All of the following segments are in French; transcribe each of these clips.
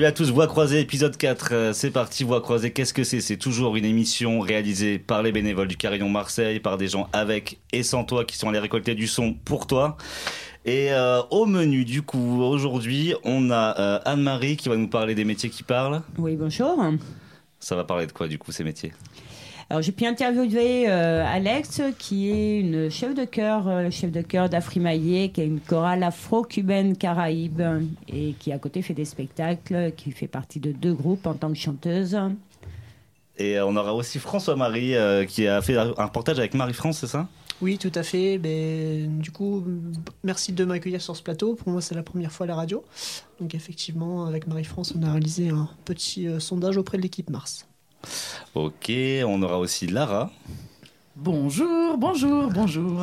Salut à tous, Voix croisée, épisode 4. Euh, c'est parti, Voix croisée. Qu'est-ce que c'est? C'est toujours une émission réalisée par les bénévoles du Carillon Marseille, par des gens avec et sans toi qui sont allés récolter du son pour toi. Et euh, au menu, du coup, aujourd'hui, on a euh, Anne-Marie qui va nous parler des métiers qui parlent. Oui, bonjour. Ça va parler de quoi, du coup, ces métiers? Alors j'ai pu interviewer euh, Alex, qui est une chef de chœur, euh, le chef de chœur d'Afrimaillé, qui a une chorale afro-cubaine caraïbe et qui à côté fait des spectacles, qui fait partie de deux groupes en tant que chanteuse. Et on aura aussi François-Marie qui a fait un reportage avec Marie-France, c'est ça? Oui, tout à fait. Ben, du coup, merci de m'accueillir sur ce plateau. Pour moi, c'est la première fois à la radio. Donc, effectivement, avec Marie-France, on a réalisé un petit sondage auprès de l'équipe Mars. Ok, on aura aussi Lara. Bonjour, bonjour, bonjour.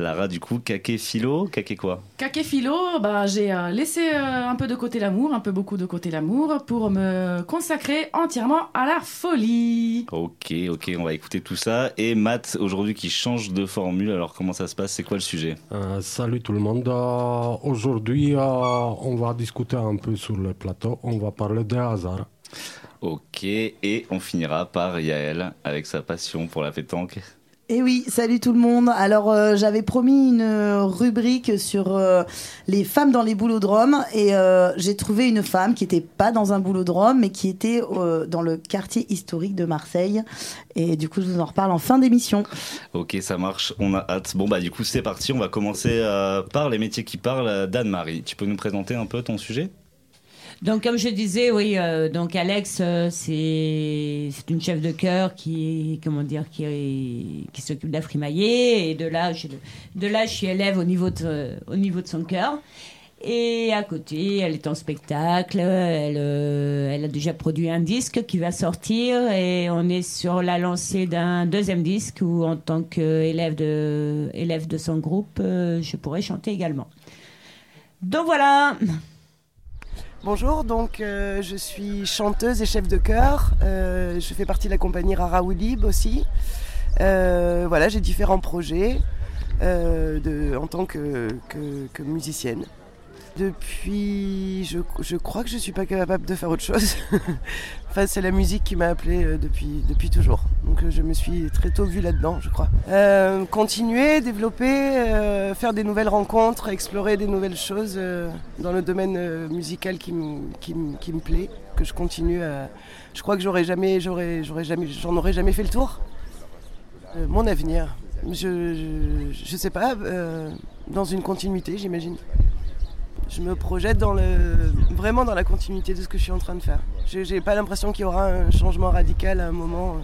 Lara, du coup, Kake Philo, Kake quoi? Kake Philo, bah, j'ai euh, laissé euh, un peu de côté l'amour, un peu beaucoup de côté l'amour, pour me consacrer entièrement à la folie. Ok, ok, on va écouter tout ça. Et Matt, aujourd'hui, qui change de formule, alors comment ça se passe? C'est quoi le sujet? Euh, Salut tout le monde. aujourd'hui, on va discuter un peu sur le plateau, on va parler des hasards. Ok, et on finira par Yael avec sa passion pour la pétanque. Eh oui, salut tout le monde. Alors euh, j'avais promis une rubrique sur euh, les femmes dans les boulodromes et euh, j'ai trouvé une femme qui n'était pas dans un boulodrome mais qui était dans le quartier historique de Marseille et du coup je vous en reparle en fin d'émission. Ok, ça marche, on a hâte. Bon bah du coup c'est parti, on va commencer par les métiers qui parlent. d'Anne-Marie, tu peux nous présenter un peu ton sujet? Donc, comme je disais, oui, euh, donc Alex, euh, c'est une chef de chœur qui, comment dire, qui, qui s'occupe d'Afrimaillé. Et de là, je, de là, je suis élève au niveau de, au niveau de son chœur. Et à côté, elle est en spectacle. Elle, euh, elle a déjà produit un disque qui va sortir. Et on est sur la lancée d'un deuxième disque où, en tant qu'élève de, élève de son groupe, je pourrais chanter également. Donc voilà. Bonjour, donc euh, je suis chanteuse et chef de chœur. Euh, je fais partie de la compagnie Rara Oulib aussi. Euh, voilà, j'ai différents projets en tant que musicienne. Depuis, je, crois que je suis pas capable de faire autre chose. enfin, c'est la musique qui m'a appelée euh, depuis, depuis toujours. Donc euh, je me suis très tôt vue là-dedans, je crois. Euh, continuer, développer, faire des nouvelles rencontres, explorer des nouvelles choses dans le domaine musical qui, me plaît, que je continue à. Je crois que jamais, jamais, j'en aurais jamais fait le tour. mon avenir, je, je, je sais pas, dans une continuité, j'imagine je me projette dans le, vraiment dans la continuité de ce que je suis en train de faire. Je n'ai pas l'impression qu'il y aura un changement radical à un moment.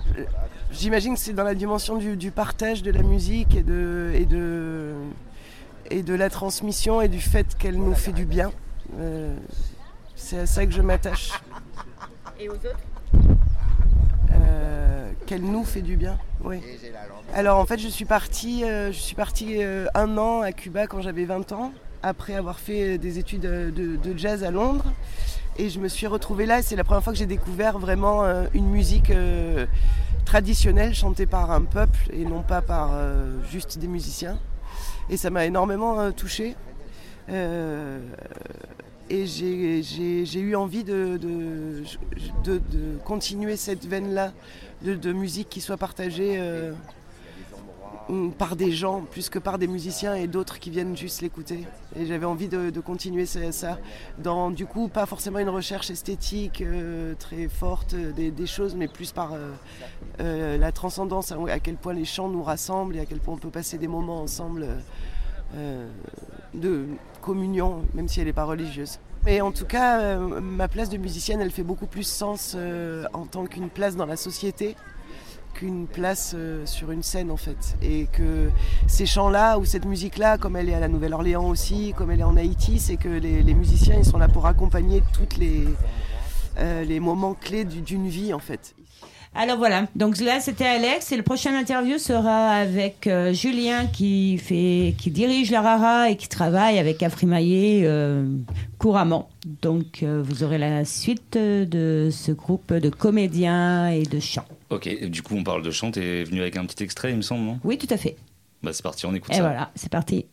J'imagine que c'est dans la dimension du, partage de la musique et de, et, de, et de la transmission et du fait qu'elle nous fait du bien. Euh, c'est à ça que je m'attache. Et aux autres? Euh, Qu'elle nous fait du bien, oui. Alors en fait, je suis partie, euh, je suis partie un an à Cuba quand j'avais 20 ans après avoir fait des études de, jazz à Londres. Et je me suis retrouvée là et c'est la première fois que j'ai découvert vraiment euh, une musique euh, traditionnelle chantée par un peuple et non pas par euh, juste des musiciens. Et ça m'a énormément touchée. et j'ai eu envie de, de, continuer cette veine-là de, musique qui soit partagée par des gens plus que par des musiciens et d'autres qui viennent juste l'écouter. Et j'avais envie de, continuer ça, dans du coup pas forcément une recherche esthétique euh, très forte des, choses, mais plus par euh, euh, la transcendance, à, quel point les chants nous rassemblent et à quel point on peut passer des moments ensemble de communion, même si elle n'est pas religieuse. Mais en tout cas, ma place de musicienne, elle fait beaucoup plus sens en tant qu'une place dans la société qu'une place euh, sur une scène en fait. Et que ces chants-là ou cette musique-là, comme elle est à la Nouvelle-Orléans aussi, comme elle est en Haïti, c'est que les, musiciens ils sont là pour accompagner tous les, euh, les moments clés d'une vie en fait. Alors voilà, donc là c'était Alex et le prochain interview sera avec euh, Julien qui fait, qui dirige la Rara et qui travaille avec Afrimaillé euh, couramment. Donc euh, vous aurez la suite de ce groupe de comédiens et de chants. Ok, du coup on parle de chant, t'es venu avec un petit extrait il me semble, non? Oui tout à fait. Bah c'est parti, on écoute et ça. Et voilà, c'est parti.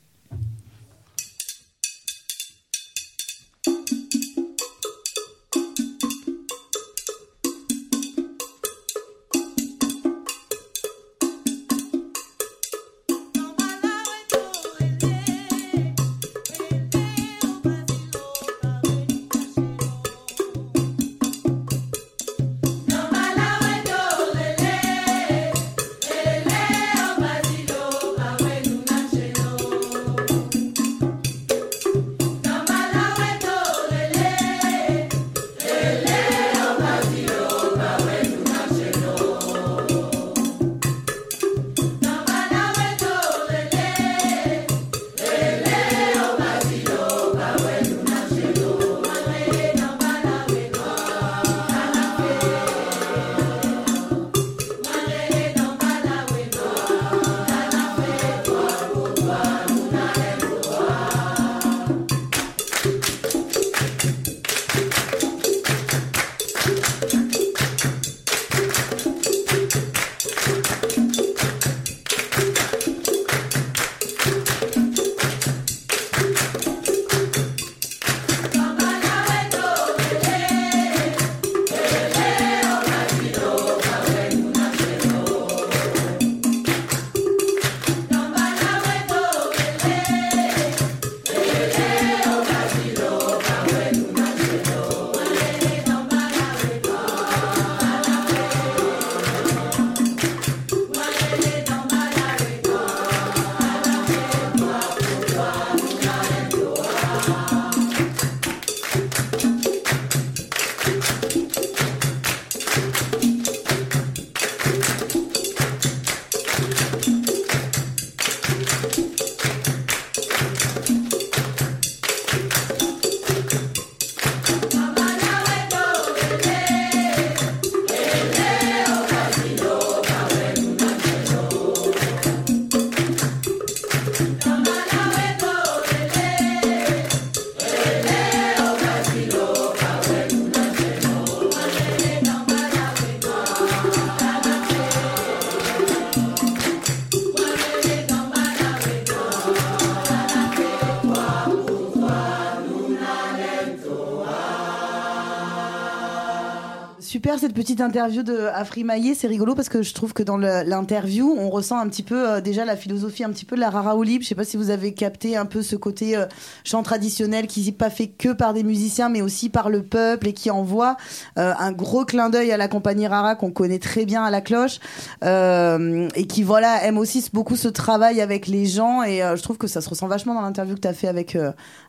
Super cette petite interview de Afri Maillé. C'est rigolo parce que je trouve que dans l'interview, on ressent un petit peu euh, déjà la philosophie un petit peu de la Rara Olib. Je sais pas si vous avez capté un peu ce côté euh, chant traditionnel qui n'est pas fait que par des musiciens, mais aussi par le peuple et qui envoie euh, un gros clin d'œil à la compagnie Rara qu'on connaît très bien à la cloche et qui voilà aime aussi beaucoup ce travail avec les gens. Et je trouve que ça se ressent vachement dans l'interview que tu as fait avec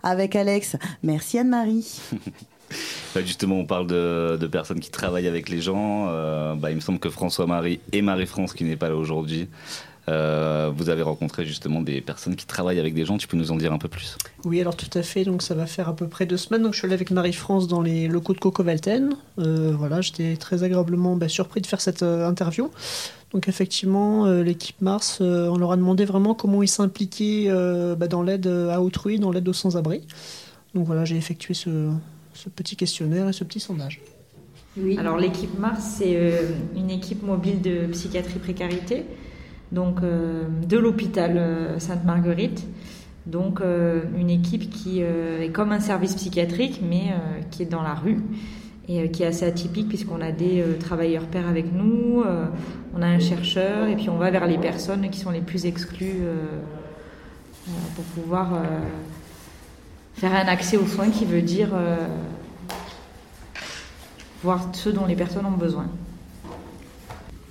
avec Alex. Merci Anne-Marie. Justement, on parle de, personnes qui travaillent avec les gens. Euh, bah, il me semble que François-Marie et Marie-France, qui n'est pas là aujourd'hui, euh, vous avez rencontré justement des personnes qui travaillent avec des gens. Tu peux nous en dire un peu plus? Oui, alors tout à fait. Donc ça va faire à peu près deux semaines. Donc je suis allé avec Marie-France dans les locaux de Coco Valten. Euh, voilà, j'étais très agréablement bah, surpris de faire cette euh, interview. Donc effectivement, l'équipe Mars, on leur a demandé vraiment comment ils s'impliquaient bah, dans l'aide à autrui, dans l'aide aux sans-abri. Donc voilà, j'ai effectué ce, ce petit questionnaire et ce petit sondage. Oui. Alors l'équipe Mars, c'est euh, une équipe mobile de psychiatrie précarité, donc euh, de l'hôpital euh, Sainte-Marguerite. Donc euh, une équipe qui euh, est comme un service psychiatrique, mais euh, qui est dans la rue et euh, qui est assez atypique puisqu'on a des euh, travailleurs pairs avec nous, euh, on a un chercheur et puis on va vers les personnes qui sont les plus exclues euh, euh, pour pouvoir euh, faire un accès aux soins qui veut dire euh, voir ce dont les personnes ont besoin.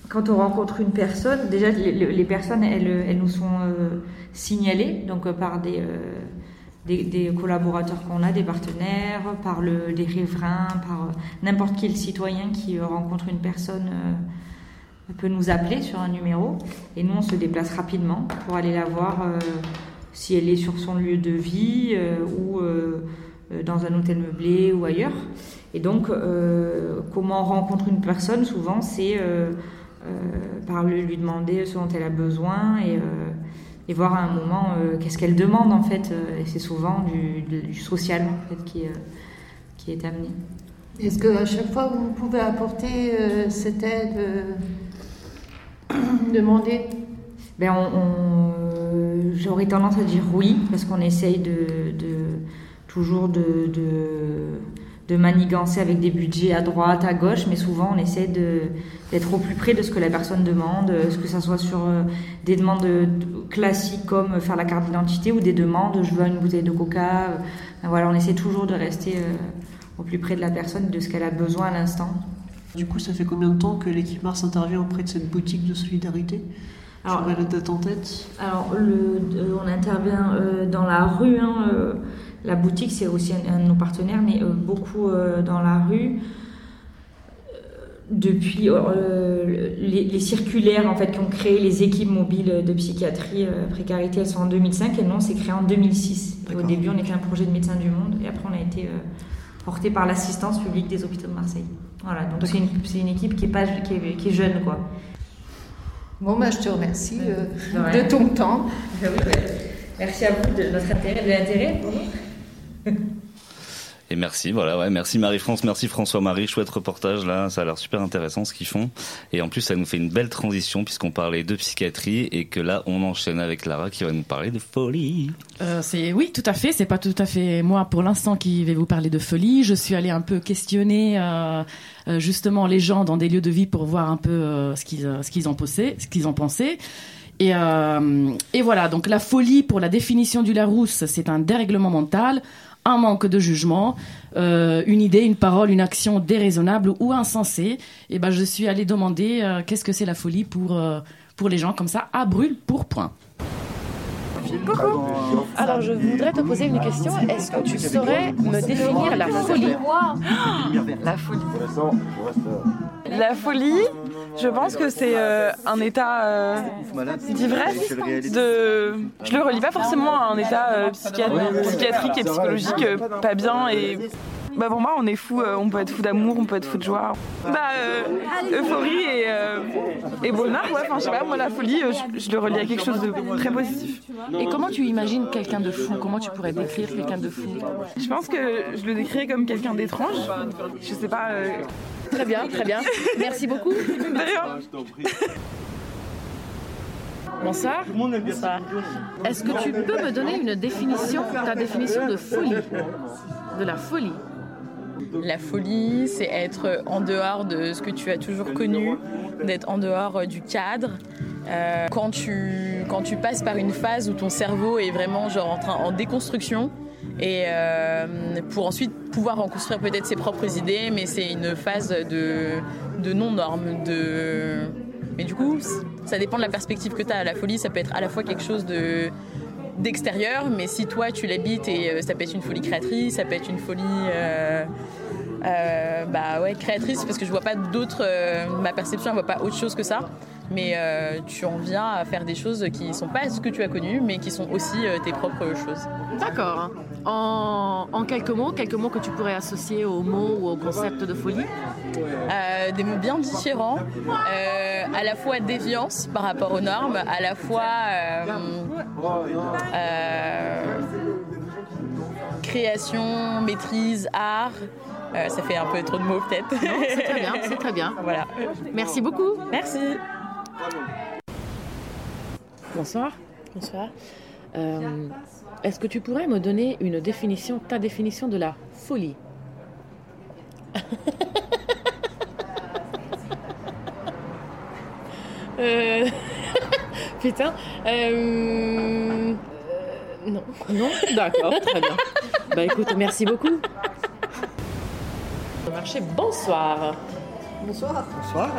Quand on rencontre une personne, déjà les, personnes, elles, nous sont euh, signalées donc euh, par des, collaborateurs qu'on a, des partenaires, par le, des riverains, par n'importe quel citoyen qui rencontre une personne peut nous appeler sur un numéro et nous on se déplace rapidement pour aller la voir si elle est sur son lieu de vie euh, ou euh, euh, dans un hôtel meublé ou ailleurs. Et donc, comment on rencontre une personne, souvent, c'est par lui demander ce dont elle a besoin et, et voir à un moment euh, qu'est-ce qu'elle demande, en fait. Euh, Et c'est souvent du, du- social, en fait, qui, est, euh, qui est amené. Est-ce qu'à chaque fois vous pouvez apporter cette aide demandée Ben, on, on- J'aurais tendance à dire oui, parce qu'on essaye de, toujours de, de, manigancer avec des budgets à droite, à gauche, mais souvent on essaie d'être au plus près de ce que la personne demande, euh, ce que ça soit sur euh, des demandes de- de- classiques comme faire la carte d'identité ou des demandes je veux une bouteille de coca. euh, voilà, on essaie toujours de rester euh, au plus près de la personne, de ce qu'elle a besoin à l'instant. Du coup, ça fait combien de temps que l'équipe Mars intervient auprès de cette boutique de solidarité? Alors, date en tête. Alors, le, euh, on intervient euh, dans la rue. hein, euh, la boutique, c'est aussi un, de nos partenaires, mais beaucoup dans la rue. Depuis euh, les, les circulaires en fait, qui ont créé les équipes mobiles de psychiatrie euh, précarité, elles sont en 2005 et nous, on s'est créé en 2006. Et Au début, on était un projet de Médecins du Monde et après, on a été euh, porté par l'assistance publique des hôpitaux de Marseille. Voilà, donc c'est une, c'est une équipe qui est, pas, qui est, qui est jeune, quoi. Bon, ben, je te remercie euh, De de ton temps. Merci à vous de notre intérêt, de l'intérêt. Et merci, voilà, ouais, merci Marie-France, merci François-Marie, chouette reportage là, ça a l'air super intéressant ce qu'ils font. Et en plus, ça nous fait une belle transition puisqu'on parlait de psychiatrie et que là, on enchaîne avec Lara qui va nous parler de folie. Euh, c'est oui, tout à fait. C'est pas tout à fait moi pour l'instant qui vais vous parler de folie. Je suis allée un peu questionner euh, euh, justement les gens dans des lieux de vie pour voir un peu euh, ce qu'ils euh, ce qu'ils en pensaient, ce qu'ils. Et, et voilà. Donc la folie pour la définition du Larousse, c'est un dérèglement mental, un manque de jugement, euh, une idée, une parole, une action déraisonnable ou insensée. Et ben je suis allée demander euh, qu'est-ce que c'est la folie pour euh, pour les gens comme ça à brûle pour point. Coucou. Alors, je voudrais te poser une question. Est-ce que tu saurais me définir la folie? La folie. La folie, je pense que c'est euh, un état euh, d'ivresse. De... Je le relie pas forcément à un état euh, psychiat- psychiatrique et psychologique euh, pas bien. Et bah pour moi, on est fou. euh, on peut être fou d'amour, on peut être fou de joie. Bah euh, euphorie et, euh, et bonheur. Ouais. Enfin, je sais pas. Moi, la folie, je, je le relie à quelque chose de très positif. Et comment tu imagines quelqu'un de fou? Comment tu pourrais décrire quelqu'un de fou? Je pense que je le décrirais comme quelqu'un d'étrange. Je sais pas. Très bien, très bien. Merci beaucoup. Bonsoir. Bonsoir. Est-ce que tu peux me donner une définition, ta définition de folie? De la folie La folie, c'est être en dehors de ce que tu as toujours connu, d'être en dehors euh, du cadre. Euh, quand, tu, quand tu passes par une phase où ton cerveau est vraiment genre en, train, en déconstruction, et euh, pour ensuite pouvoir en construire peut-être ses propres idées, mais c'est une phase de, de non-norme. De... Mais du coup, ça dépend de la perspective que tu as. La folie, ça peut être à la fois quelque chose de d'extérieur, mais si toi tu l'habites et euh, ça peut être une folie créatrice, ça peut être une folie euh, euh, bah ouais créatrice parce que je vois pas d'autres, ma perception elle voit pas autre chose que ça, mais tu en viens à faire des choses qui sont pas ce que tu as connu, mais qui sont aussi tes propres choses. D'accord. En, en, quelques mots, quelques mots que tu pourrais associer au mot ou au concept de folie Des mots bien différents, à la fois déviance par rapport aux normes, à la fois euh, création, maîtrise, art. Euh, ça fait un peu trop de mots peut-être. C'est très bien, c'est très bien. Voilà. Merci beaucoup. Merci. Bonsoir. Bonsoir. Euh, est-ce que tu pourrais me donner une définition, ta définition de la folie? Euh... Putain. Euh... non. Non? D'accord, très bien. Bah écoute, merci beaucoup. Marché, bonsoir. Bonsoir. Bonsoir.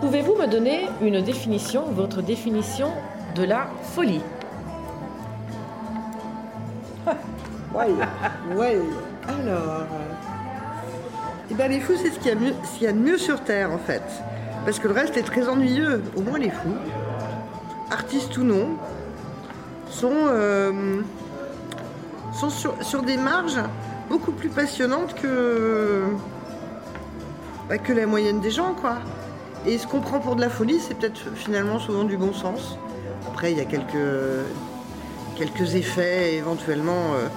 Pouvez-vous me donner une définition, votre définition de la folie? Ouais, ouais. Alors. Eh ben, les fous, c'est ce qu'il y, y, a de mieux sur Terre, en fait. Parce que le reste est très ennuyeux. Au moins, les fous artistes ou non, sont, euh, sont sur, des marges beaucoup plus passionnantes que, bah, que la moyenne des gens, quoi. Et ce qu'on prend pour de la folie, c'est peut-être finalement souvent du bon sens. Après, il y a quelques, quelques effets éventuellement euh,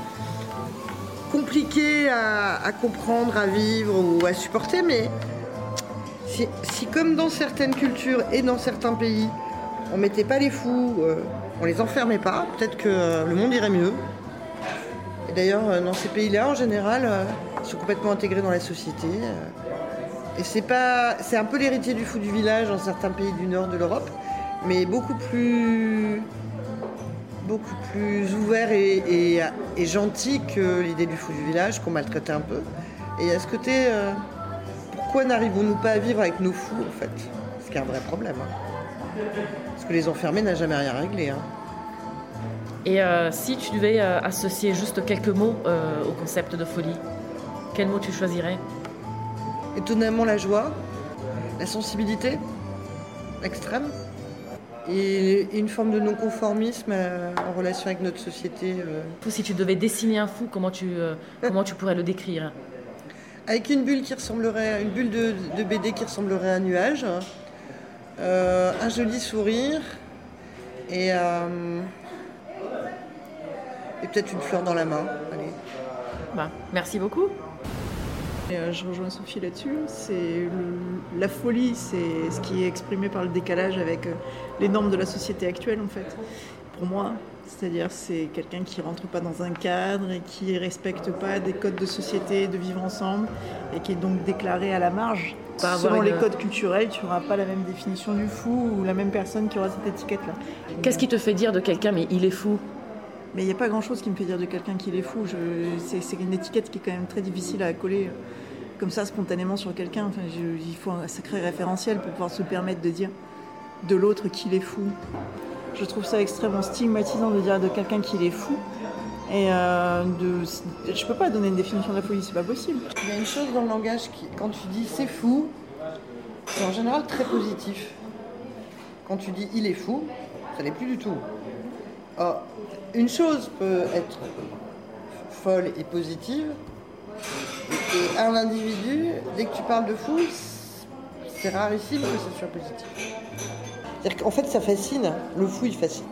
compliqués à, comprendre, à vivre ou à supporter, mais si, comme dans certaines cultures et dans certains pays, on mettait pas les fous, euh, on les enfermait pas, peut-être que euh, le monde irait mieux. Et d'ailleurs, euh, dans ces pays-là, en général, ils sont complètement intégrés dans la société. Et c'est pas, c'est un peu l'héritier du fou du village dans certains pays du nord de l'Europe, mais beaucoup plus, beaucoup plus ouvert et, gentil que l'idée du fou du village qu'on maltraitait un peu. Et à ce côté, pourquoi n'arrivons-nous pas à vivre avec nos fous en fait? Ce qui est un vrai problème. Hein. Parce que les enfermés n'a jamais rien réglé. Hein. Et euh, si tu devais euh, associer juste quelques mots euh, au concept de folie, quels mots tu choisirais? Étonnamment la joie, la sensibilité extrême et une forme de non-conformisme en relation avec notre société. Si tu devais dessiner un fou, comment tu, comment tu pourrais le décrire? Avec une bulle qui ressemblerait, une bulle de, de BD qui ressemblerait à un nuage, euh, un joli sourire et, euh, et peut-être une fleur dans la main. Allez. Bah, merci beaucoup. Euh, je rejoins Sophie là-dessus. C'est la folie, c'est ce qui est exprimé par le décalage avec les normes de la société actuelle, en fait. Pour moi, c'est-à-dire c'est quelqu'un qui rentre pas dans un cadre et qui respecte pas des codes de société, de vivre ensemble, et qui est donc déclaré à la marge. Selon les codes culturels, tu n'auras pas la même définition du fou ou la même personne qui aura cette étiquette-là. Qu'est-ce qui te fait dire de quelqu'un mais il est fou? Mais il n'y a pas grand-chose qui me fait dire de quelqu'un qu'il est fou. C'est une étiquette qui est quand même très difficile à coller euh, comme ça spontanément sur quelqu'un. Enfin, il faut un sacré référentiel pour pouvoir se permettre de dire de l'autre qu'il est fou. Je trouve ça extrêmement stigmatisant de dire de quelqu'un qu'il est fou. Et euh, je peux pas donner une définition de la folie, c'est pas possible. Il y a une chose dans le langage qui, quand tu dis c'est fou, c'est en général très positif. Quand tu dis il est fou, ça n'est plus du tout. une chose peut être folle et positive, et un individu, dès que tu parles de fou, c'est rarissime que ce soit positif. C'est-à-dire qu'en fait, ça fascine. Le fou, il fascine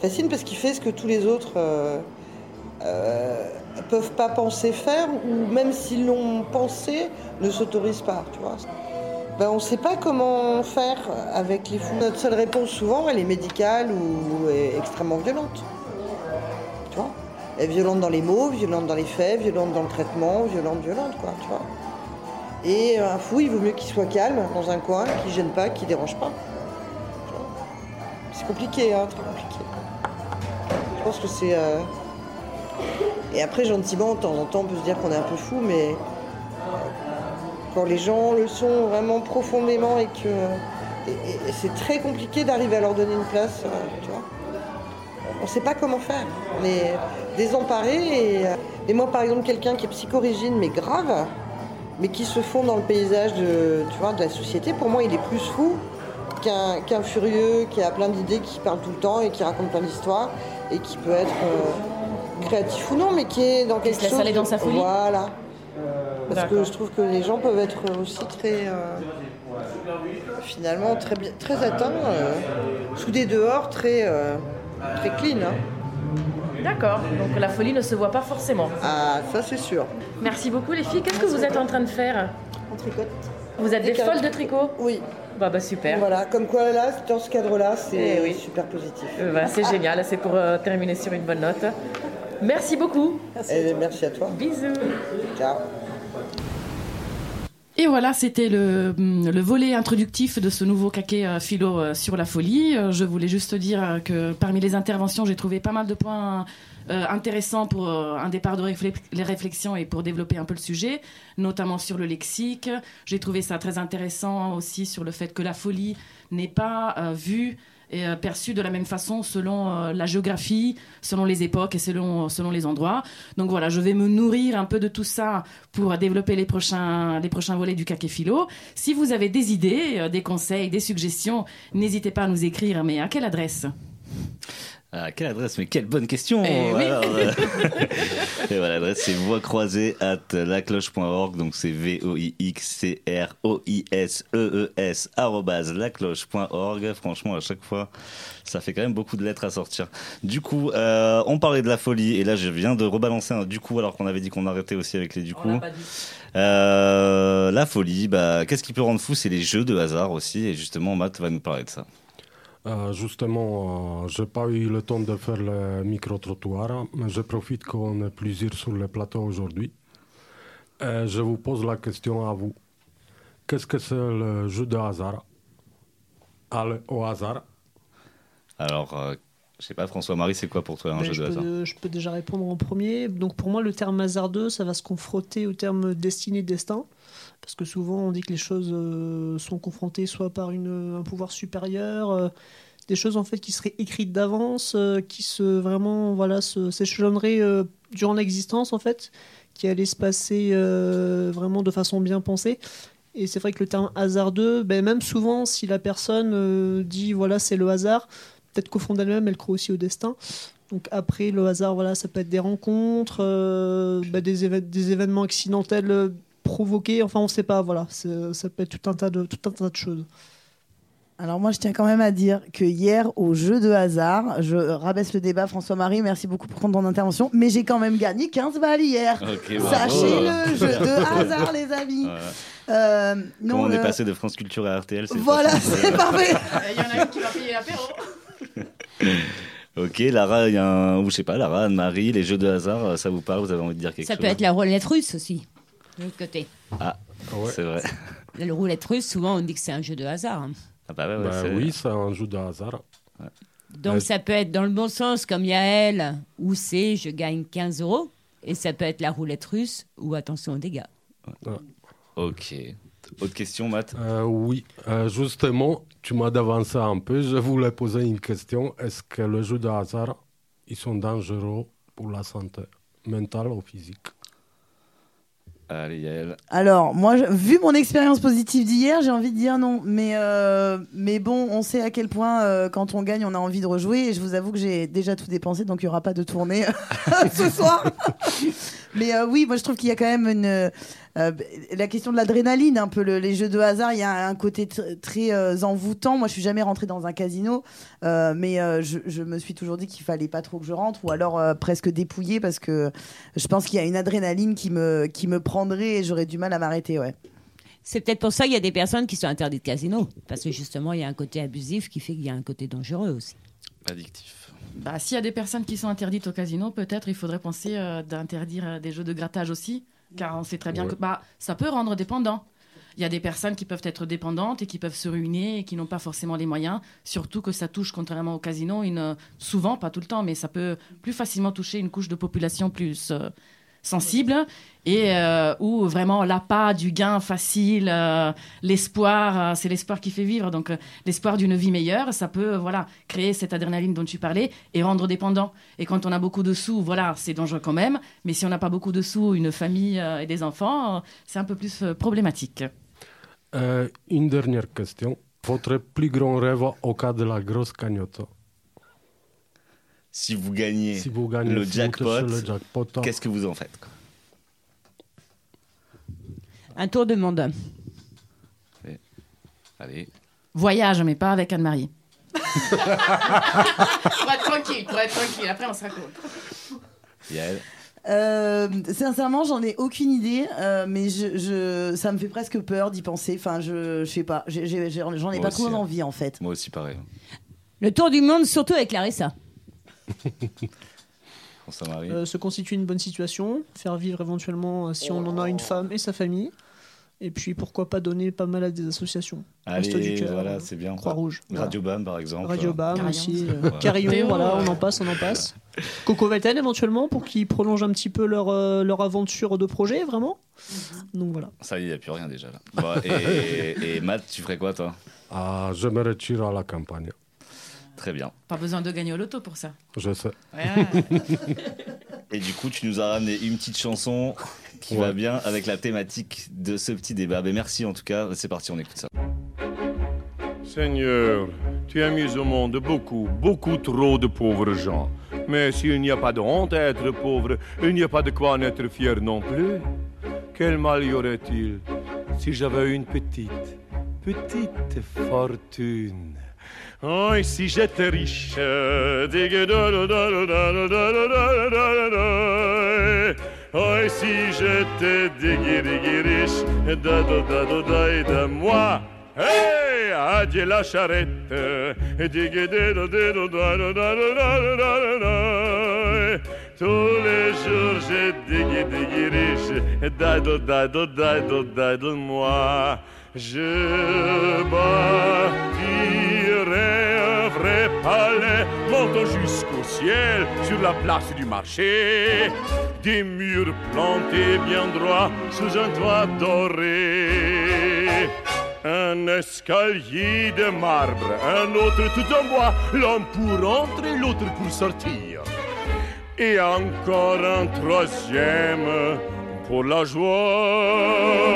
fascine parce qu'il fait ce que tous les autres euh, euh, peuvent pas penser faire ou même s'ils l'ont pensé ne s'autorisent pas, tu vois. Ben, on ne sait pas comment faire avec les fous. Notre seule réponse souvent, elle est médicale ou est extrêmement violente. Tu vois? Violente dans les mots, violente dans les faits, violente dans le traitement, violente, violente, quoi, tu vois. Et un fou, il vaut mieux qu'il soit calme dans un coin, qu'il gêne pas, qu'il dérange pas. C'est compliqué, hein, très compliqué. Je pense que c'est. euh, Et après, gentiment, de temps en temps, on peut se dire qu'on est un peu fou, mais quand les gens le sont vraiment profondément et que. et- c'est très compliqué d'arriver à leur donner une place, euh, tu vois. On ne sait pas comment faire. On est désemparés et, euh, et moi, par exemple, quelqu'un qui est psychorigine, mais grave, mais qui se fond dans le paysage de, tu vois, de la société, pour moi, il est plus fou qu'un qu'un furieux qui a plein d'idées, qui parle tout le temps et qui raconte plein d'histoires et qui peut être euh, créatif ou non, mais qui est dans quelque se laisse chose. aller dans sa folie Voilà. Parce que je trouve que les gens peuvent être aussi très. euh, finalement, très, bien, très atteints, euh, sous des dehors très, euh, très clean. hein. D'accord, donc la folie ne se voit pas forcément. Ah, ça c'est sûr. Merci beaucoup les filles. Qu'est-ce que vous êtes en train de faire? On tricote. Vous êtes des Des folles de tricot? Oui. Bah bah super. Voilà, comme quoi là, dans ce cadre-là, c'est Eh oui. super positif. Euh, bah, c'est génial, c'est pour euh, terminer sur une bonne note. Merci beaucoup. Eh, merci à toi. Bisous. Ciao. Et voilà, c'était le, le volet introductif de ce nouveau caquet euh, philo euh, sur la folie. Euh, je voulais juste dire que parmi les interventions, j'ai trouvé pas mal de points intéressants pour un départ de réflé- les réflexions et pour développer un peu le sujet, notamment sur le lexique. J'ai trouvé ça très intéressant aussi sur le fait que la folie n'est pas vue et euh, perçue de la même façon selon euh, la géographie, selon les époques et selon, selon les endroits. Donc voilà, je vais me nourrir un peu de tout ça pour développer les prochains, les prochains volets du Caquet Philo. Si vous avez des idées, euh, des conseils, des suggestions, n'hésitez pas à nous écrire, mais à quelle adresse? Ah, quelle adresse Mais quelle bonne question Eh oui. Alors, euh, Et voilà, l'adresse c'est voix croisée at lacloche.org, donc c'est V-O-I-X-C-R-O-I-S-E-E-S arrobase lacloche.org. Franchement, à chaque fois, ça fait quand même beaucoup de lettres à sortir. Du coup, euh, on parlait de la folie, et là je viens de rebalancer un du coup, alors qu'on avait dit qu'on arrêtait aussi avec les du coup. Euh, la folie, bah, qu'est-ce qui peut rendre fou? C'est les jeux de hasard aussi, et justement, Matt va nous parler de ça. Euh, justement, euh, j'ai pas eu le temps de faire le micro-trottoir, mais je profite qu'on est plusieurs sur le plateau aujourd'hui. Je vous pose la question à vous. Qu'est-ce que c'est le jeu de hasard? Allez, au hasard. Alors, euh, je sais pas, François-Marie, c'est quoi pour toi un Ben, jeu je, de hasard? peux, je peux déjà répondre en premier. Donc pour moi, le terme hasardeux, ça va se confronter au terme destinée, destin. Parce que souvent, on dit que les choses euh, sont confrontées soit par une, un pouvoir supérieur, euh, des choses en fait qui seraient écrites d'avance, euh, qui se vraiment voilà s'échelonneraient durant l'existence en fait, qui allaient se passer vraiment de façon bien pensée. Et c'est vrai que le terme hasardeux, ben, même souvent, si la personne dit voilà c'est le hasard, peut-être qu'au fond d'elle-même, elle croit aussi au destin. Donc après, le hasard, voilà, ça peut être des rencontres, éve- des événements accidentels euh, provoqués, enfin on ne sait pas, voilà, ça peut être tout un tas de, tout un tas de choses. Alors moi, je tiens quand même à dire que hier, au jeu de hasard, je rabaisse le débat, François-Marie, merci beaucoup pour ton intervention, mais j'ai quand même gagné 15 balles hier. Sachez-le, jeu de hasard, les amis. Voilà. Euh, non, on est passé de France Culture à RTL Voilà, c'est parfait. Il y en a une qui va payer l'apéro. Ok, Lara, il y a un, ou je sais pas, Lara, Anne-Marie, les jeux de hasard, euh, ça vous parle Vous avez envie de dire quelque Ça chose peut être la roulette russe aussi, l'autre côté. Ah, c'est vrai. La roulette russe, souvent on dit que c'est un jeu de hasard. hein. Ah bah ouais, ouais, c'est- oui, c'est un jeu de hasard. Donc ça peut être dans le bon sens comme Yael, où c'est je gagne 15 euros. Et ça peut être la roulette russe ou attention aux dégâts. Ok. Autre question, Matt? Euh, oui, Euh, justement, tu m'as devancé un peu. Je voulais poser une question. Est-ce que les jeux de hasard, ils sont dangereux pour la santé mentale ou physique? Allez, Yael. Alors, moi, je- vu mon expérience positive d'hier, j'ai envie de dire non. Mais, euh, mais bon, on sait à quel point, euh, quand on gagne, on a envie de rejouer. Et je vous avoue que j'ai déjà tout dépensé, donc il n'y aura pas de tournée ce soir. mais euh, oui, moi, je trouve qu'il y a quand même une. Euh, la question de l'adrénaline, un peu le- les jeux de hasard, il y a un côté tr- très euh, envoûtant. Moi, je suis jamais rentrée dans un casino, euh, mais euh, je, je me suis toujours dit qu'il fallait pas trop que je rentre, ou alors euh, presque dépouiller, parce que je pense qu'il y a une adrénaline qui me, qui me prendrait et j'aurais du mal à m'arrêter, ouais. C'est peut-être pour ça qu'il y a des personnes qui sont interdites de casino. Parce que justement, il y a un côté abusif qui fait qu'il y a un côté dangereux aussi. Addictif. Bah, s'il y a des personnes qui sont interdites au casino, peut-être il faudrait penser euh, d'interdire des jeux de grattage aussi, car on sait très bien Ouais. que bah, ça peut rendre dépendant. Il y a des personnes qui peuvent être dépendantes et qui peuvent se ruiner et qui n'ont pas forcément les moyens, surtout que ça touche, contrairement au casino, une, souvent, pas tout le temps, mais ça peut plus facilement toucher une couche de population plus euh, sensible et euh, où vraiment l'appât du gain facile, euh, l'espoir, euh, c'est l'espoir qui fait vivre, donc l'espoir d'une vie meilleure, ça peut voilà créer cette adrénaline dont tu parlais et rendre dépendant. Et quand on a beaucoup de sous, voilà, c'est dangereux quand même, mais si on n'a pas beaucoup de sous, une famille et des enfants, c'est un peu plus problématique. Une dernière question. Votre plus grand rêve au cas de la grosse cagnotte? Si vous gagnez, Si vous gagnez le si jackpot, le jackpot, qu'est-ce que vous en faites quoi? Un tour de monde. Allez. Voyage, mais pas avec Anne-Marie. pour être tranquille, pour être tranquille, après on sera cool. Yael. Euh, sincèrement, j'en ai aucune idée, euh, mais je, je- ça me fait presque peur d'y penser. Enfin, je, je sais pas, J'ai- j'ai- j'ai- j'en ai Moi pas aussi, trop hein. envie en fait. Moi aussi, pareil. Le tour du monde, surtout avec Clarissa. Euh, se constituer une bonne situation, faire vivre éventuellement, euh, si on en a une femme et sa famille. Et puis pourquoi pas donner pas mal à des associations. Allez, du Cœur, voilà, c'est bien. Croix-Rouge. Radio BAM, par exemple. Radio BAM Carillon. aussi. euh. Carillon, voilà, on en passe, on en passe. Coco Velten éventuellement pour qu'ils prolongent un petit peu leur, euh, leur aventure de projet, vraiment. Donc voilà. Ça y est, il n'y a plus rien déjà là. Bon, et, et Matt, tu ferais quoi toi? Ah, je me retire à la campagne. Très bien. Pas besoin de gagner au loto pour ça. Je sais. Ouais. Et du coup, tu nous as ramené une petite chanson qui va bien avec la thématique de ce petit débat. Ben, merci en tout cas. C'est parti, on écoute ça. Seigneur, tu as mis au monde beaucoup, beaucoup trop de pauvres gens. Mais s'il n'y a pas de honte à être pauvre, il n'y a pas de quoi en être fier non plus. Quel mal y aurait-il si j'avais une petite, petite fortune? Oh, si j'étais riche, oh, et si j'étais riche, dado dado da da moi. Hey, adieu la charrette, tous les jours j'ai digué digué riche, dado dado dado dado moi je bâtirai un vrai palais montant jusqu'au ciel sur la place du marché. Des murs plantés bien droits sous un toit doré. Un escalier de marbre, un autre tout en bois, l'un pour entrer, l'autre pour sortir. Et encore un troisième pour la joie.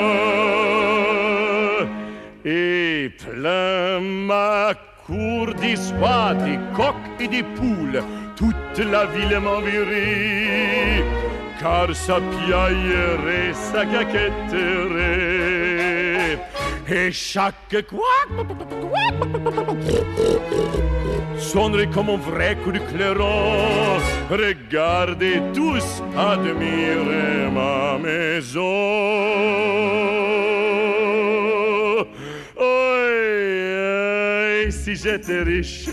Et plein ma cour d'histoire, des coqs et des poules, toute la ville m'enverrait, car ça piaillerait, ça caquetterait. Et chaque couac sonnerait comme un vrai coup de clairon. Regardez tous, admirez ma maison. Si j'étais riche,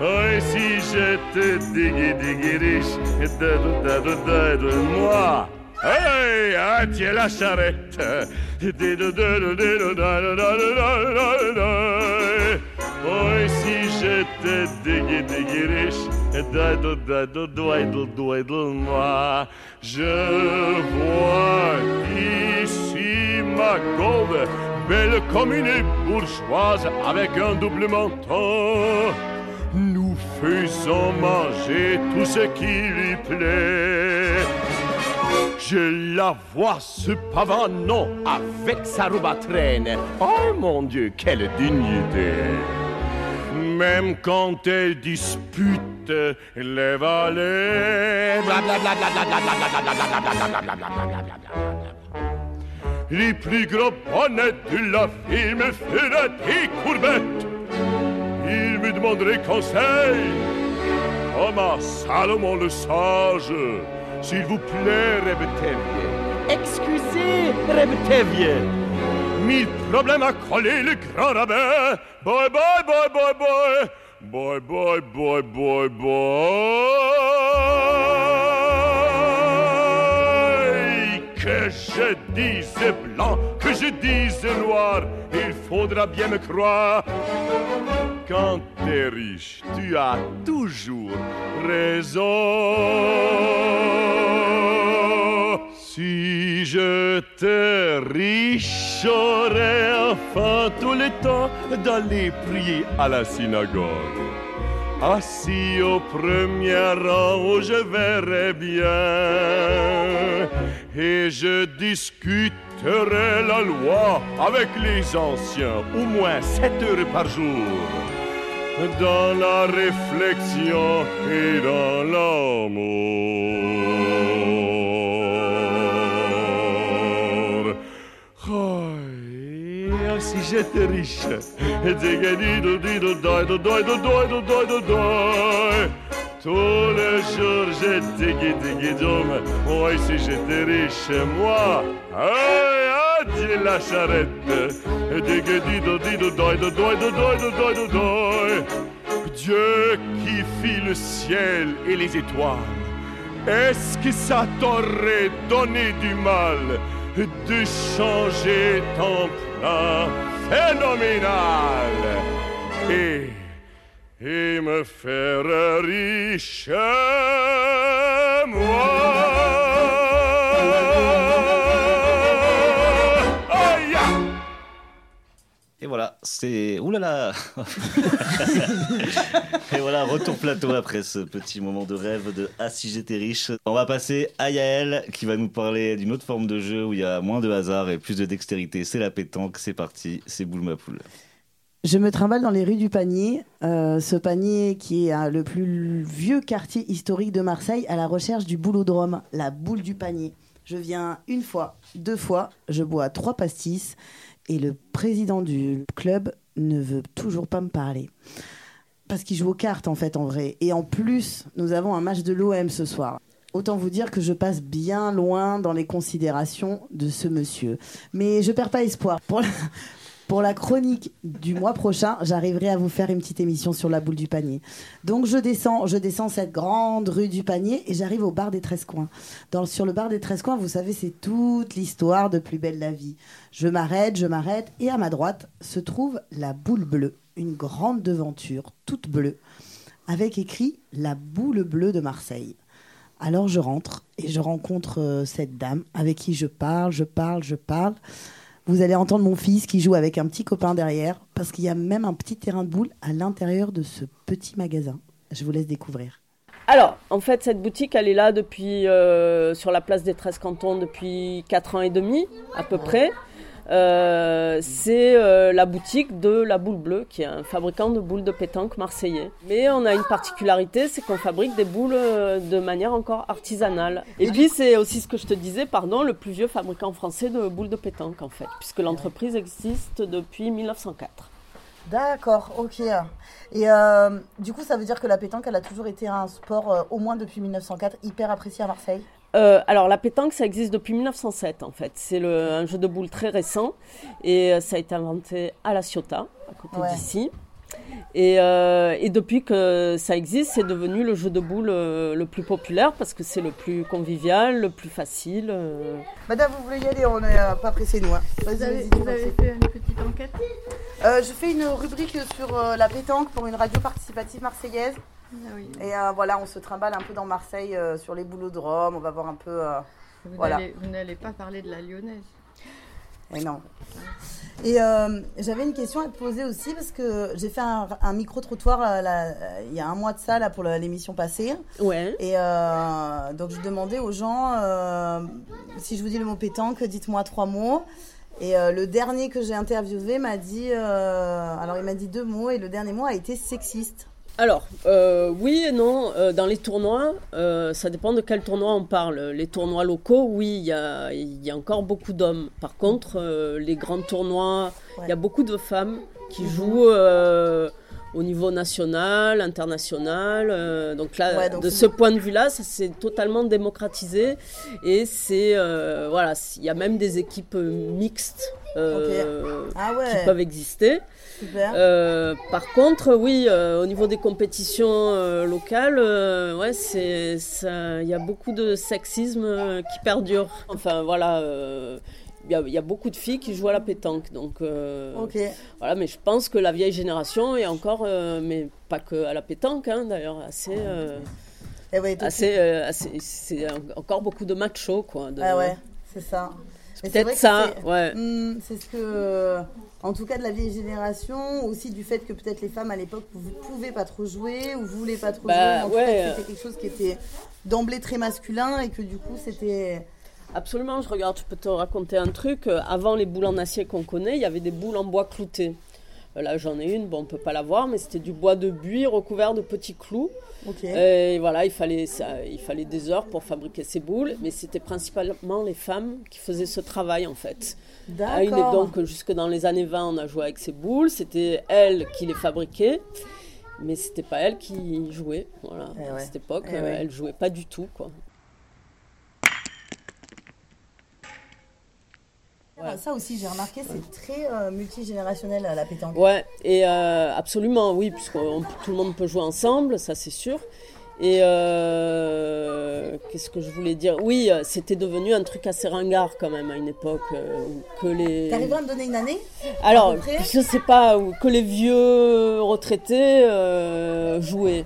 Oi, si j'étais diggy diggy riche, moi. Hey, adieu la charrette. Oh, si j'étais diggy diggy riche, daddle daddle doidle doidle moi, je vois ici ma gobe, belle comme une bourgeoise avec un double menton. Nous faisons manger tout ce qui lui plaît. Je la vois pavanant avec sa robe à traîne. Oh mon Dieu, quelle dignité! Même quand elle dispute les valets. Les plus gros bonnets de la film feraient des courbettes. Il me demanderait conseil. Thomas Salomon le sage. S'il vous plaît, Rebetevie. Excusez, Rebetevie. mille problèmes à coller le grand rabbin. Boy, boy, boy, boy, boy. Boy, boy, boy, boy, boy. Je dise blanc, que je dise noir, il faudra bien me croire. Quand t'es riche, tu as toujours raison. Si j'étais riche, j'aurais enfin tout le temps d'aller prier à la synagogue. Assis au premier rang où je verrais bien. Et je discuterai la loi avec les anciens, au moins sept heures par jour. Dans la réflexion et dans l'amour. Oh, si j'étais riche, doi. Tous les jours, diggy, dom. Oh, et si j'étais riche, moi, hey, adieu la charrette. Digga, dido, dido, doido, doido, doido, doido, doi. Dieu qui fit le ciel et les étoiles, est-ce que ça t'aurait donné du mal de changer ton plan phénoménal? Et, et me faire riche, moi Et voilà, c'est. Ouh là là Et voilà, retour plateau après ce petit moment de rêve de Ah si j'étais riche. On va passer à Yael qui va nous parler d'une autre forme de jeu où il y a moins de hasard et plus de dextérité. C'est la pétanque, c'est parti, c'est boule ma poule. Je me trimballe dans les rues du Panier, euh, ce panier qui est euh, le plus vieux quartier historique de Marseille à la recherche du boulodrome, la boule du panier. Je viens une fois, deux fois, je bois trois pastis et le président du club ne veut toujours pas me parler. Parce qu'il joue aux cartes en fait en vrai. Et en plus, nous avons un match de l'OM ce soir. Autant vous dire que je passe bien loin dans les considérations de ce monsieur. Mais je perds pas espoir. Pour la, pour la chronique du mois prochain, j'arriverai à vous faire une petite émission sur la boule du panier. Donc je descends, je descends cette grande rue du panier et j'arrive au bar des 13 coins. Sur le bar des 13 coins, vous savez, c'est toute l'histoire de Plus belle la vie. Je m'arrête, je m'arrête et à ma droite se trouve la boule bleue, une grande devanture toute bleue avec écrit la boule bleue de Marseille. Alors je rentre et je rencontre euh, cette dame avec qui je parle, je parle, je parle. Vous allez entendre mon fils qui joue avec un petit copain derrière, parce qu'il y a même un petit terrain de boules à l'intérieur de ce petit magasin. Je vous laisse découvrir. Alors, en fait, cette boutique, elle est là depuis euh, sur la place des 13 cantons depuis 4 ans et demi, à peu près. Euh, c'est euh, la boutique de la Boule Bleue, qui est un fabricant de boules de pétanque marseillais. Mais on a une particularité, c'est qu'on fabrique des boules euh, de manière encore artisanale. Et puis c'est aussi ce que je te disais, pardon, le plus vieux fabricant français de boules de pétanque en fait, puisque l'entreprise existe depuis 1904. D'accord, ok. Et du coup, ça veut dire que la pétanque, elle a toujours été un sport, au moins depuis 1904, hyper apprécié à Marseille? Euh, alors la pétanque, ça existe depuis 1907 en fait. C'est le- un jeu de boules très récent et euh, ça a été inventé à La Ciotat, à côté Ouais. d'ici. Et, euh, et depuis que ça existe, c'est devenu le jeu de boules euh, le plus populaire parce que c'est le plus convivial, le plus facile. euh. Madame, vous voulez y aller On n'est euh, pas pressé, nous. hein. Vous avez, vous fait une petite enquête? Euh, je fais une rubrique sur euh, la pétanque pour une radio participative marseillaise. Ah oui. Et euh, voilà, on se trimballe un peu dans Marseille euh, sur les boulots de Rome. On va voir un peu. euh, Vous voilà. n'allez- vous n'allez pas parler de la lyonnaise. Et non. Et euh, j'avais une question à te poser aussi parce que j'ai fait un, un micro-trottoir il y a un mois de ça là, pour la- l'émission passée. Ouais. Et euh, donc je demandais aux gens euh, si je vous dis le mot pétanque, dites-moi trois mots. Et euh, le dernier que j'ai interviewé m'a dit, euh, alors il m'a dit deux mots et le dernier mot a été sexiste. Alors, euh, oui et non. Euh, dans les tournois, euh, ça dépend de quel tournoi on parle. Les tournois locaux, oui, il y a, il y a encore beaucoup d'hommes. Par contre, les grands tournois, il y a beaucoup de femmes qui jouent euh, au niveau national, international. euh, donc là, Ouais, donc de ce point de vue-là, ça s'est totalement démocratisé. Et c'est, euh, voilà, il y a même des équipes mixtes euh, Ah ouais. qui peuvent exister. Euh, par contre, oui, euh, au niveau des compétitions locales, ouais, c'est il y a beaucoup de sexisme qui perdure. Enfin voilà, il y, a- il y a beaucoup de filles qui jouent à la pétanque, donc voilà. Mais je pense que la vieille génération est encore, mais pas que à la pétanque, hein, d'ailleurs, assez, Eh ouais, assez, assez- c'est en- encore beaucoup de machos, quoi. de- Ah ouais, c'est ça. Peut-être ça, c'est- ouais. Hmm, c'est ce que, euh, en tout cas de la vieille génération, aussi du fait que peut-être les femmes à l'époque vous pouvaient pas trop jouer ou voulaient pas trop Bah, jouer. En ouais, c'était quelque chose qui était d'emblée très masculin et que du coup c'était. Absolument, je regarde, je peux te raconter un truc. Euh, Avant les boules en acier qu'on connaît, il y avait des boules en bois clouté. Euh, Là, j'en ai une, bon, on peut pas la voir, mais c'était du bois de buis recouvert de petits clous. Et voilà, il fallait, ça, il fallait des heures pour fabriquer ces boules, mais c'était principalement les femmes qui faisaient ce travail en fait. À une, D'accord. donc, jusque dans les années 20, on a joué avec ces boules, c'était elles qui les fabriquaient. Mais c'était pas elles qui jouaient. Voilà. Eh À cette époque, Eh ouais. elles jouaient pas du tout. Quoi. Ça aussi, j'ai remarqué, c'est très euh, multigénérationnel à la pétanque. Ouais, et euh, absolument, oui, puisque tout le monde peut jouer ensemble, ça c'est sûr. Et euh, qu'est-ce que je voulais dire? Oui, euh, c'était devenu un truc assez ringard quand même à une époque euh, où que les. T'arriverais à me donner une année Alors, je sais pas, où que les vieux retraités euh, jouaient.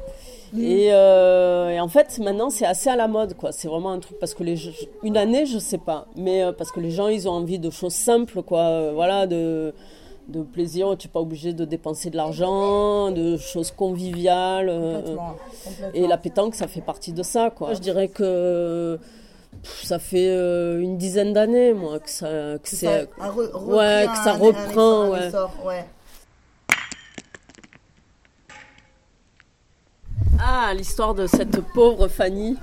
Mm. Et, euh, et en fait, maintenant, c'est assez à la mode, quoi. C'est vraiment un truc parce que les, une année, je sais pas, mais euh, parce que les gens, ils ont envie de choses simples, quoi. euh, voilà, de de plaisir. Tu n'es pas obligé de dépenser de l'argent, de choses conviviales. Complètement, complètement. et la pétanque, ça fait partie de ça, quoi. Je dirais que pff, ça fait euh, une dizaine d'années, moi, que ça, que Que c'est, ça a re- repris ouais, que ça reprend, ouais. Ah, l'histoire de cette pauvre Fanny.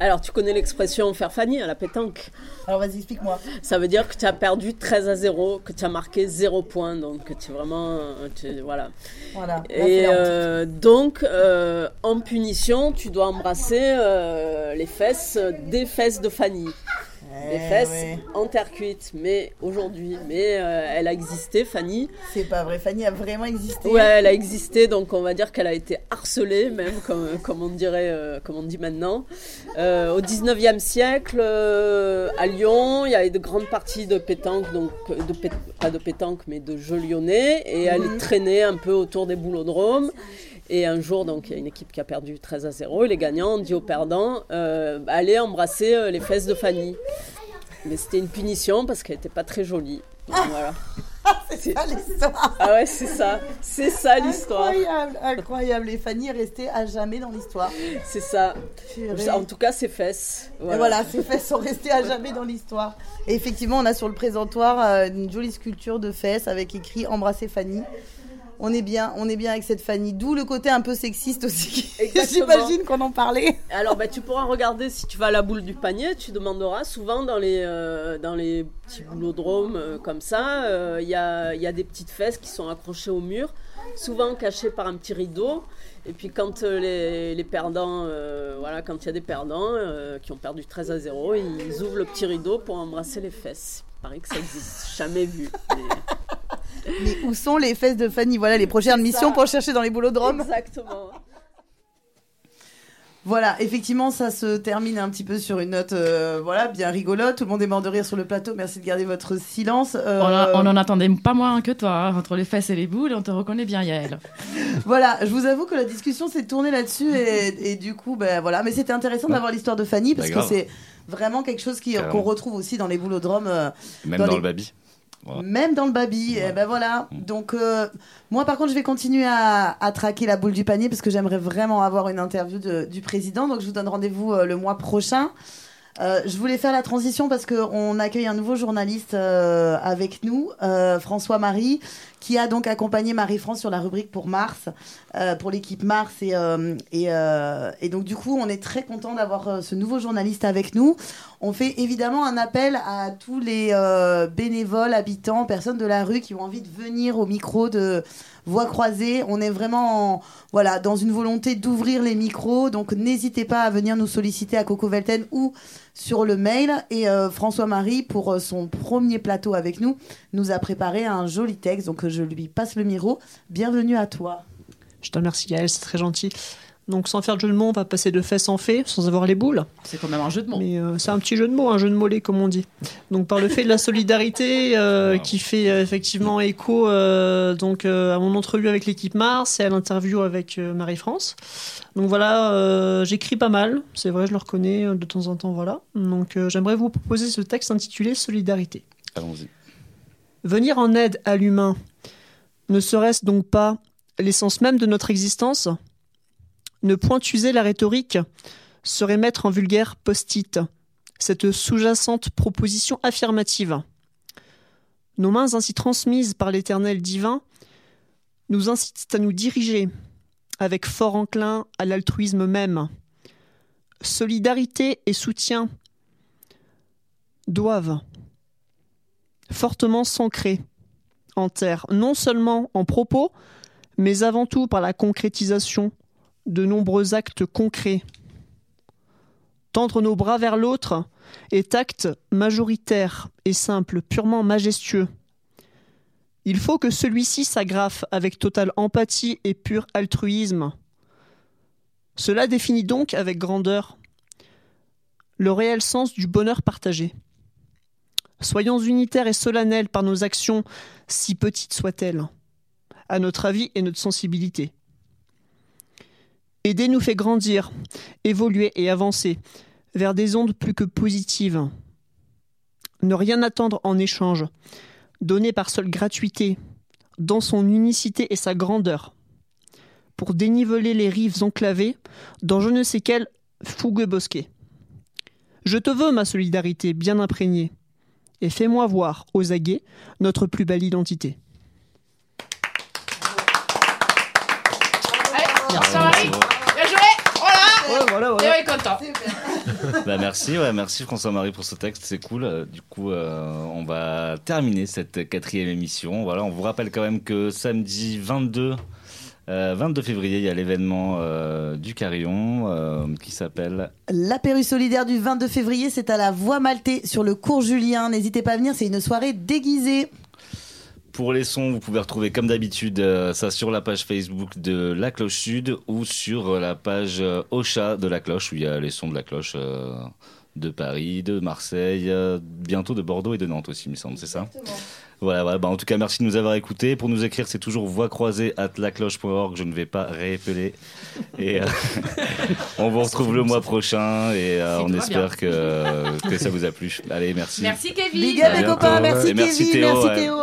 Alors, tu connais l'expression faire Fanny à la pétanque Alors, vas-y, explique-moi. Ça veut dire que tu as perdu 13 à 0, que tu as marqué 0 points, donc que tu es vraiment. tu- voilà. Voilà. Là, Et euh, donc, euh, en punition, tu dois embrasser euh, les fesses des fesses de Fanny. Les Eh fesses ouais. en terre cuite, mais aujourd'hui. Mais euh, elle a existé, Fanny. C'est pas vrai, Fanny a vraiment existé. Ouais, elle a existé, donc on va dire qu'elle a été harcelée, même, comme, comme on dirait, euh, comme on dit maintenant. Euh, au 19e siècle, euh, à Lyon, il y avait de grandes parties de pétanque, donc euh, de pét- pas de pétanque, mais de jeux lyonnais, et elle Mhm. traînait un peu autour des boulodromes. Et un jour, donc, il y a une équipe qui a perdu 13 à 0, et les gagnants ont dit aux perdants euh, allez embrasser euh, les fesses de Fanny. Mais c'était une punition parce qu'elle n'était pas très jolie. Voilà. c'est ça l'histoire. Ah ouais, c'est ça. C'est ça l'histoire. Incroyable, incroyable. Et Fanny est restée à jamais dans l'histoire. C'est ça. Purée. En tout cas, ses fesses. Et voilà, ces fesses sont restées à jamais dans l'histoire. Et effectivement, on a sur le présentoir euh, une jolie sculpture de fesses avec écrit Embrasser Fanny. On est bien, on est bien avec cette Fanny. D'où le côté un peu sexiste aussi. J'imagine qu'on en parlait. Alors, bah, tu pourras regarder si tu vas à la boule du panier, tu demanderas souvent dans les, euh, dans les petits boulodromes euh, comme ça, euh, il y, a, y a des petites fesses qui sont accrochées au mur, souvent cachées par un petit rideau. Et puis quand les, les perdants, voilà, quand il y a des perdants qui ont perdu 13 à 0, ils ouvrent le petit rideau pour embrasser les fesses. Il paraît que ça existe, jamais vu. mais- Mais où sont les fesses de Fanny Voilà les prochaines missions pour chercher dans les boulodromes. Exactement. Voilà, effectivement, ça se termine un petit peu sur une note, euh, voilà, bien rigolote. Tout le monde est mort de rire sur le plateau. Merci de garder votre silence. Euh, On, a- on en attendait pas moins que toi, hein, entre les fesses et les boules, on te reconnaît bien, Yael. Voilà, je vous avoue que la discussion s'est tournée là-dessus et, et du coup, ben voilà. Mais c'était intéressant Ouais. d'avoir l'histoire de Fanny parce Bah, que grave. c'est vraiment quelque chose qui- Carrément. qu'on retrouve aussi dans les boulodromes. euh, Même dans, les- le baby. Voilà. Même dans le baby, et ben voilà. Mm. Donc euh, moi par contre je vais continuer à, à traquer la boule du panier parce que j'aimerais vraiment avoir une interview de- du président. Donc je vous donne rendez-vous euh, le mois prochain. Euh, je voulais faire la transition parce qu'on accueille un nouveau journaliste euh, avec nous, euh, François Marie, qui a donc accompagné Marie-France sur la rubrique pour Mars, pour l'équipe Mars. Et, et, donc du coup, on est très content d'avoir ce nouveau journaliste avec nous. On fait évidemment un appel à tous les bénévoles, habitants, personnes de la rue qui ont envie de venir au micro de Voix croisée. On est vraiment en- voilà, dans une volonté d'ouvrir les micros. Donc n'hésitez pas à venir nous solliciter à Coco Velten ou sur le mail. Et euh, François-Marie, pour euh, son premier plateau avec nous, nous a préparé un joli texte. Donc euh, je lui passe le micro. Bienvenue à toi. Je te remercie Gaël, c'est très gentil. Donc sans faire de jeu de mots, on va passer de fait en fait, sans avoir les boules. C'est quand même un jeu de mots. Mais euh, c'est un petit jeu de mots, un jeu de mollet comme on dit. Donc par le fait de la solidarité euh, qui fait euh, effectivement écho euh, donc euh, à mon entrevue avec l'équipe Mars et à l'interview avec euh, Marie-France. Donc voilà, euh, j'écris pas mal, c'est vrai, je le reconnais de temps en temps, voilà. Donc euh, j'aimerais vous proposer ce texte intitulé Solidarité. Allons-y. Venir en aide à l'humain, ne serait-ce donc pas l'essence même de notre existence? Ne point user la rhétorique serait mettre en vulgaire post-it cette sous-jacente proposition affirmative. Nos mains ainsi transmises par l'éternel divin nous incitent à nous diriger avec fort enclin à l'altruisme même. Solidarité et soutien doivent fortement s'ancrer en terre, non seulement en propos, mais avant tout par la concrétisation de nombreux actes concrets. Tendre nos bras vers l'autre est acte majoritaire et simple, purement majestueux. Il faut que celui-ci s'agrafe avec totale empathie et pur altruisme. Cela définit donc avec grandeur le réel sens du bonheur partagé. Soyons unitaires et solennels par nos actions, si petites soient-elles, à notre avis et notre sensibilité. Aider nous fait grandir, évoluer et avancer vers des ondes plus que positives. Ne rien attendre en échange, donner par seule gratuité, dans son unicité et sa grandeur, pour déniveler les rives enclavées dans je ne sais quel fougueux bosquet. Je te veux ma solidarité bien imprégnée, et fais-moi voir aux aguets notre plus belle identité. François-Marie, bien joué Voilà voilà, Théo est content. Bah, merci, ouais, merci François-Marie pour ce texte, c'est cool. Euh, Du coup, euh, on va terminer cette quatrième émission. Voilà, on vous rappelle quand même que samedi 22, euh, 22 février, il y a l'événement euh, du Carillon euh, qui s'appelle L'apéru solidaire du 22 février, c'est à la Voie Maltais sur le cours Julien. N'hésitez pas à venir, c'est une soirée déguisée. Pour les sons, vous pouvez retrouver comme d'habitude euh, ça sur la page Facebook de La Cloche Sud ou sur euh, la page euh, Ocha de La Cloche où il y a les sons de La Cloche euh, de Paris, de Marseille, euh, bientôt de Bordeaux et de Nantes aussi, il me semble, c'est ça? Voilà, voilà. Bah, en tout cas, merci de nous avoir écoutés. Pour nous écrire, c'est toujours voix croisée at lacloche.org. Je ne vais pas réépeler. Et euh, on vous retrouve le mois prochain et euh, on espère que, que ça vous a plu. Allez, merci. Merci Kevin. Big up les À copains, merci Et merci Kevin, Théo, merci ouais. Théo.